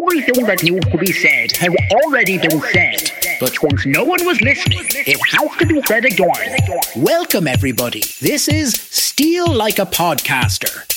Everything that needs to be said has already been said. But since no one was listening, it has to be said again. Welcome, everybody. This is Steal Like a Podcaster.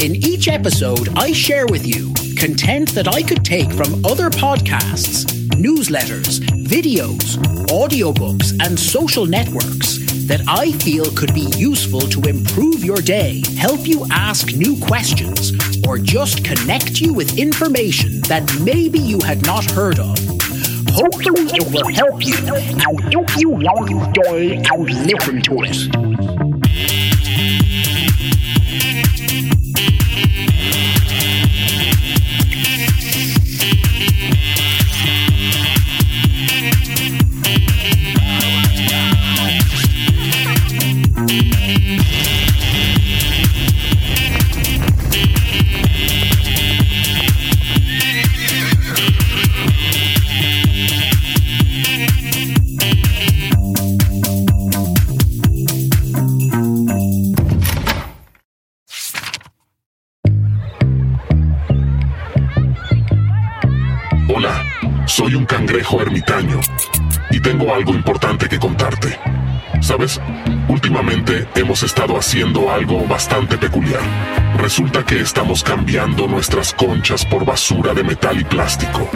In each episode, I share with you content that I could take from other podcasts, newsletters, videos, audiobooks, and social networks that I feel could be useful to improve your day, help you ask new questions, or just connect you with information that maybe you had not heard of. Hopefully, it will help you. And you want to and listen to it. Soy un cangrejo ermitaño y tengo algo importante que contarte. ¿Sabes? Últimamente hemos estado haciendo algo bastante peculiar. Resulta que estamos cambiando nuestras conchas por basura de metal y plástico.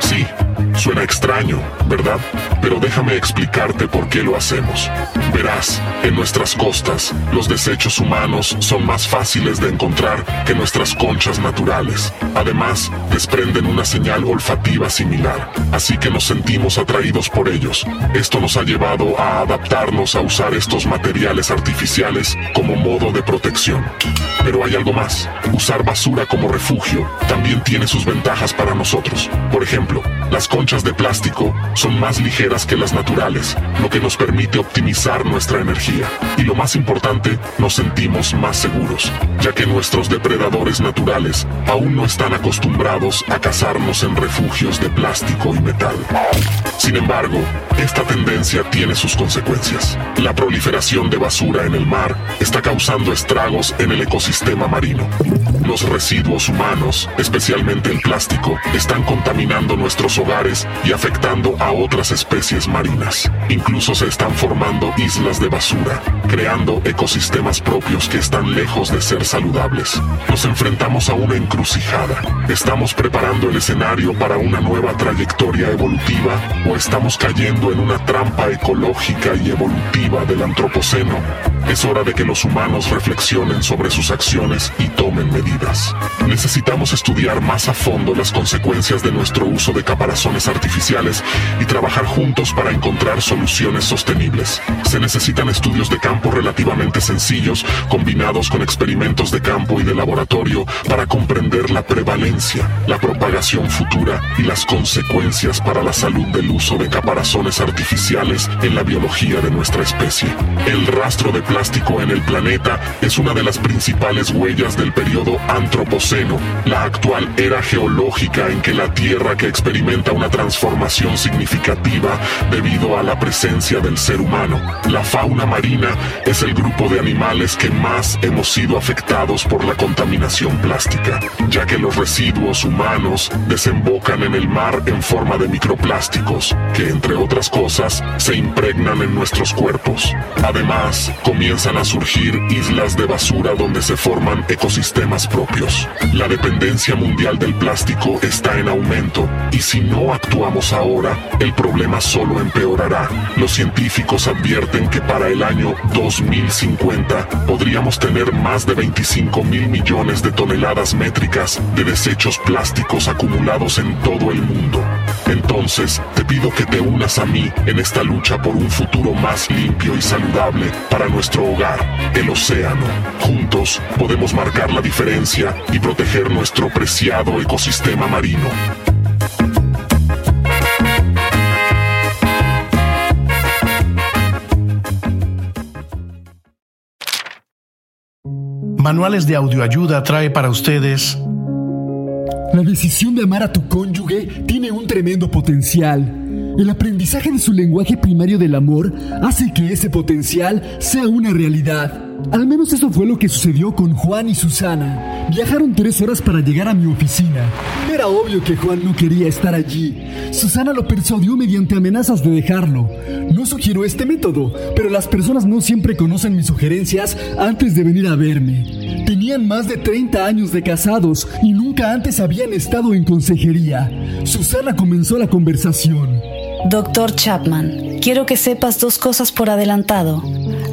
Sí, suena extraño, ¿verdad? Pero déjame explicarte por qué lo hacemos. Verás, en nuestras costas, los desechos humanos son más fáciles de encontrar que nuestras conchas naturales. Además, desprenden una señal olfativa similar, así que nos sentimos atraídos por ellos. Esto nos ha llevado a adaptarnos a usar estos materiales artificiales como modo de protección. Pero hay algo más. Usar basura como refugio también tiene sus ventajas para nosotros. Por ejemplo, las conchas de plástico son más ligeras que las naturales, lo que nos permite optimizar nuestra energía. Y lo más importante, nos sentimos más seguros, ya que nuestros depredadores naturales aún no están acostumbrados a cazarnos en refugios de plástico y metal. Sin embargo, esta tendencia tiene sus consecuencias. La proliferación de basura en el mar está causando estragos en el ecosistema marino. Los residuos humanos, especialmente el plástico, están contaminando nuestros hogares y afectando a otras especies marinas. Incluso se están formando islas de basura, creando ecosistemas propios que están lejos de ser saludables. Nos enfrentamos a una encrucijada. ¿Estamos preparando el escenario para una nueva trayectoria evolutiva o estamos cayendo en una trampa ecológica y evolutiva del antropoceno? Es hora de que los humanos reflexionen sobre sus acciones y tomen medidas. Necesitamos estudiar más a fondo las consecuencias de nuestro uso de caparazones artificiales y trabajar juntos para encontrar soluciones sostenibles. Se necesitan estudios de campo relativamente sencillos, combinados con experimentos de campo y de laboratorio para comprender la prevalencia, la propagación futura y las consecuencias para la salud del uso de caparazones artificiales en la biología de nuestra especie. El rastro de plástico en el planeta es una de las principales huellas del periodo antropoceno, la actual era geológica en que la Tierra que experimenta una transformación significativa debido a la presencia del ser humano. La fauna marina es el grupo de animales que más hemos sido afectados por la contaminación plástica, ya que los residuos humanos desembocan en el mar en forma de microplásticos, que entre otras cosas se impregnan en nuestros cuerpos. Además, comienzan a surgir islas de basura donde se forman ecosistemas propios. La dependencia mundial del plástico está en aumento y si no actuamos ahora, el problema solo empeorará. Los científicos advierten que para el año 2050 podríamos tener más de 25 mil millones de toneladas métricas de desechos plásticos acumulados en todo el mundo. Entonces, te pido que te unas a mí en esta lucha por un futuro más limpio y saludable para nuestro hogar, el océano. Juntos podemos marcar la diferencia y proteger nuestro preciado ecosistema marino. Manuales de Audioayuda trae para ustedes La decisión de amar a tu cónyuge tiene un tremendo potencial. El aprendizaje de su lenguaje primario del amor hace que ese potencial sea una realidad. Al menos eso fue lo que sucedió con Juan y Susana. Viajaron tres horas para llegar a mi oficina. Era obvio que Juan no quería estar allí. Susana lo persuadió mediante amenazas de dejarlo. No sugiero este método, pero las personas no siempre conocen mis sugerencias antes de venir a verme. Tenían más de 30 años de casados y nunca antes habían estado en consejería. Susana comenzó la conversación. Doctor Chapman, quiero que sepas dos cosas por adelantado.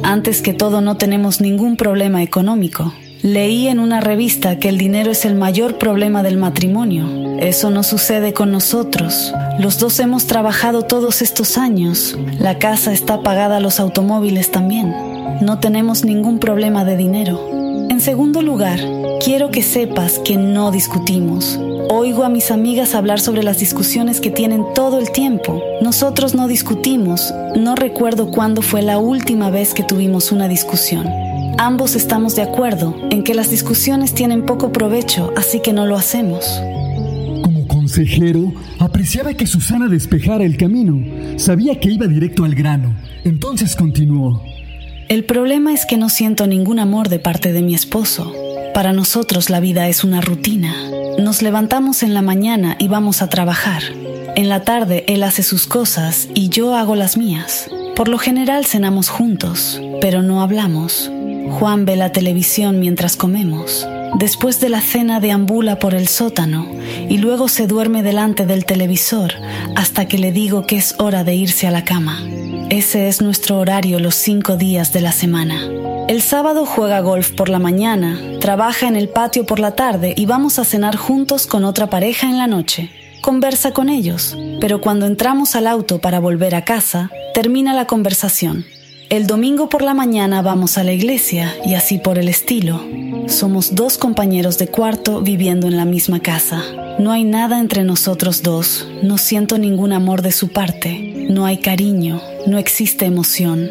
Antes que todo no tenemos ningún problema económico. Leí en una revista que el dinero es el mayor problema del matrimonio. Eso no sucede con nosotros. Los dos hemos trabajado todos estos años. La casa está pagada, los automóviles también. No tenemos ningún problema de dinero. En segundo lugar, quiero que sepas que no discutimos. Oigo a mis amigas hablar sobre las discusiones que tienen todo el tiempo. Nosotros no discutimos. No recuerdo cuándo fue la última vez que tuvimos una discusión. Ambos estamos de acuerdo en que las discusiones tienen poco provecho, así que no lo hacemos. Como consejero, apreciaba que Susana despejara el camino. Sabía que iba directo al grano. Entonces continuó. El problema es que no siento ningún amor de parte de mi esposo. Para nosotros la vida es una rutina. Nos levantamos en la mañana y vamos a trabajar. En la tarde él hace sus cosas y yo hago las mías. Por lo general cenamos juntos, pero no hablamos. Juan ve la televisión mientras comemos. Después de la cena deambula por el sótano y luego se duerme delante del televisor hasta que le digo que es hora de irse a la cama. Ese es nuestro horario los cinco días de la semana. El sábado juega golf por la mañana, trabaja en el patio por la tarde y vamos a cenar juntos con otra pareja en la noche. Conversa con ellos, pero cuando entramos al auto para volver a casa, termina la conversación. El domingo por la mañana vamos a la iglesia y así por el estilo. Somos dos compañeros de cuarto viviendo en la misma casa. No hay nada entre nosotros dos, no siento ningún amor de su parte, no hay cariño, no existe emoción.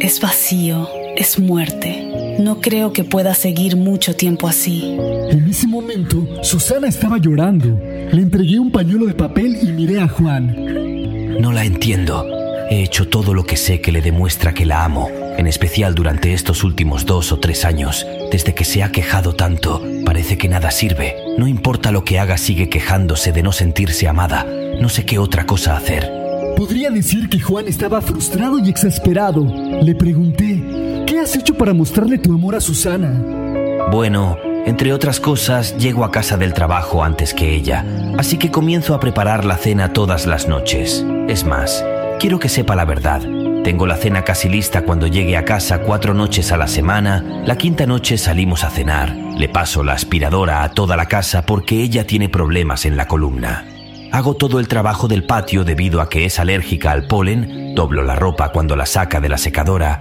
Es vacío, es muerte. No creo que pueda seguir mucho tiempo así. En ese momento, Susana estaba llorando. Le entregué un pañuelo de papel y miré a Juan. No la entiendo. He hecho todo lo que sé que le demuestra que la amo, en especial durante estos últimos dos o tres años. Desde que se ha quejado tanto, parece que nada sirve. No importa lo que haga, sigue quejándose de no sentirse amada. No sé qué otra cosa hacer. Podría decir que Juan estaba frustrado y exasperado. Le pregunté, ¿qué has hecho para mostrarle tu amor a Susana? Bueno, entre otras cosas, llego a casa del trabajo antes que ella, así que comienzo a preparar la cena todas las noches. Es más, quiero que sepa la verdad. Tengo la cena casi lista cuando llegue a casa cuatro noches a la semana. La quinta noche salimos a cenar. Le paso la aspiradora a toda la casa porque ella tiene problemas en la columna. Hago todo el trabajo del patio debido a que es alérgica al polen, doblo la ropa cuando la saca de la secadora.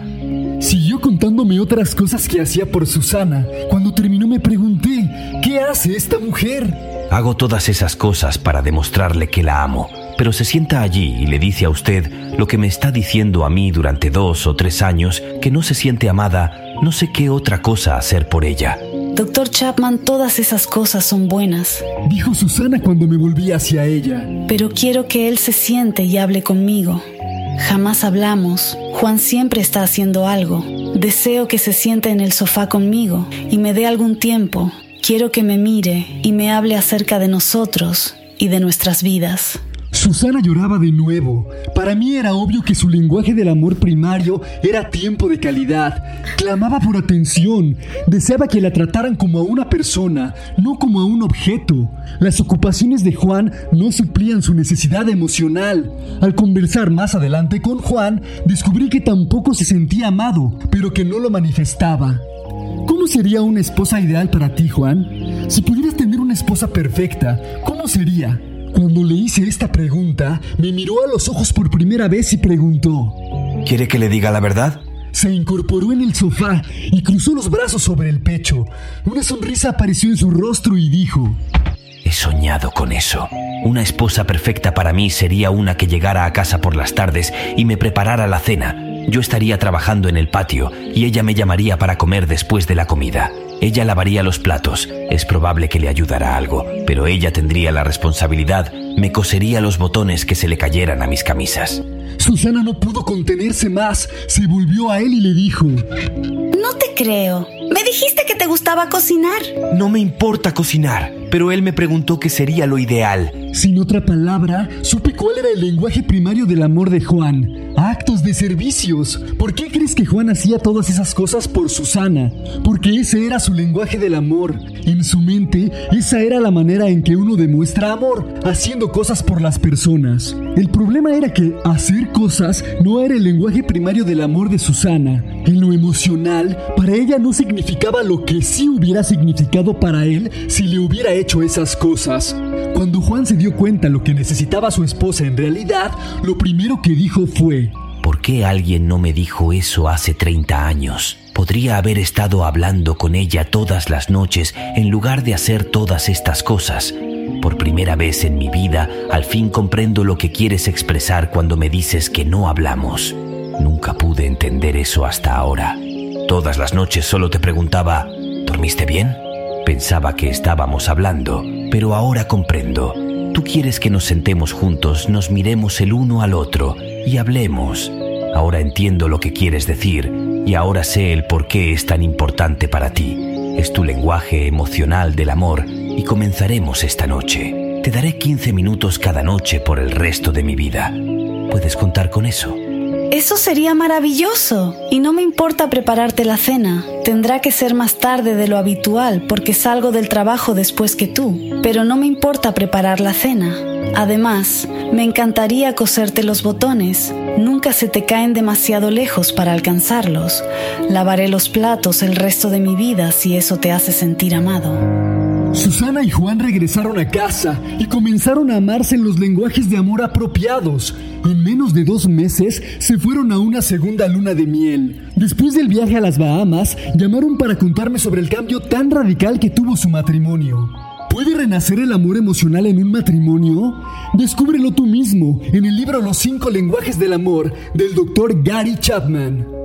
Siguió contándome otras cosas que hacía por Susana. Cuando terminó me pregunté, ¿qué hace esta mujer? Hago todas esas cosas para demostrarle que la amo, pero se sienta allí y le dice a usted lo que me está diciendo a mí durante dos o tres años, que no se siente amada, no sé qué otra cosa hacer por ella. Doctor Chapman, todas esas cosas son buenas, Dijo Susana cuando me volví hacia ella. pero quiero que él se siente y hable conmigo. Jamás hablamos. Juan siempre está haciendo algo. Deseo que se siente en el sofá conmigo y me dé algún tiempo. Quiero que me mire y me hable acerca de nosotros y de nuestras vidas. Susana lloraba de nuevo. Para mí era obvio que su lenguaje del amor primario era tiempo de calidad. Clamaba por atención. Deseaba que la trataran como a una persona, no como a un objeto. Las ocupaciones de Juan no suplían su necesidad emocional. Al conversar más adelante con Juan, descubrí que tampoco se sentía amado, pero que no lo manifestaba. ¿Cómo sería una esposa ideal para ti, Juan? Si pudieras tener una esposa perfecta, ¿cómo sería? Cuando le hice esta pregunta, me miró a los ojos por primera vez y preguntó. ¿Quiere que le diga la verdad? Se incorporó en el sofá y cruzó los brazos sobre el pecho. Una sonrisa apareció en su rostro y dijo, He soñado con eso. Una esposa perfecta para mí sería una que llegara a casa por las tardes y me preparara la cena. Yo estaría trabajando en el patio y ella me llamaría para comer después de la comida. Ella lavaría los platos. Es probable que le ayudara algo, pero ella tendría la responsabilidad. Me cosería los botones que se le cayeran a mis camisas. Susana no pudo contenerse más, se volvió a él y le dijo, No te creo. Me dijiste que te gustaba cocinar. No me importa cocinar, pero él me preguntó qué sería lo ideal. Sin otra palabra, supe cuál era el lenguaje primario del amor de Juan. Actos de servicios. ¿Por qué crees que Juan hacía todas esas cosas por Susana? Porque ese era su lenguaje del amor. En su mente, esa era la manera en que uno demuestra amor, haciendo cosas por las personas. El problema era que hacer cosas no era el lenguaje primario del amor de Susana. En lo emocional, para ella no significaba lo que sí hubiera significado para él si le hubiera hecho esas cosas. Cuando Juan se dio cuenta lo que necesitaba su esposa en realidad, lo primero que dijo fue, ¿Por qué alguien no me dijo eso hace 30 años? Podría haber estado hablando con ella todas las noches en lugar de hacer todas estas cosas. Por primera vez en mi vida, al fin comprendo lo que quieres expresar cuando me dices que no hablamos. Nunca pude entender eso hasta ahora. Todas las noches solo te preguntaba, ¿dormiste bien? Pensaba que estábamos hablando, pero ahora comprendo. Tú quieres que nos sentemos juntos, nos miremos el uno al otro y hablemos. Ahora entiendo lo que quieres decir y ahora sé el por qué es tan importante para ti. Es tu lenguaje emocional del amor y comenzaremos esta noche. Te daré 15 minutos cada noche por el resto de mi vida. ¿Puedes contar con eso? Eso sería maravilloso. Y no me importa prepararte la cena. Tendrá que ser más tarde de lo habitual porque salgo del trabajo después que tú. Pero no me importa preparar la cena. Además, me encantaría coserte los botones. Nunca se te caen demasiado lejos para alcanzarlos. Lavaré los platos el resto de mi vida si eso te hace sentir amado. Susana y Juan regresaron a casa y comenzaron a amarse en los lenguajes de amor apropiados. En menos de dos meses se fueron a una segunda luna de miel. Después del viaje a las Bahamas, llamaron para contarme sobre el cambio tan radical que tuvo su matrimonio. ¿Puede renacer el amor emocional en un matrimonio? Descúbrelo tú mismo en el libro Los cinco lenguajes del amor del doctor Gary Chapman.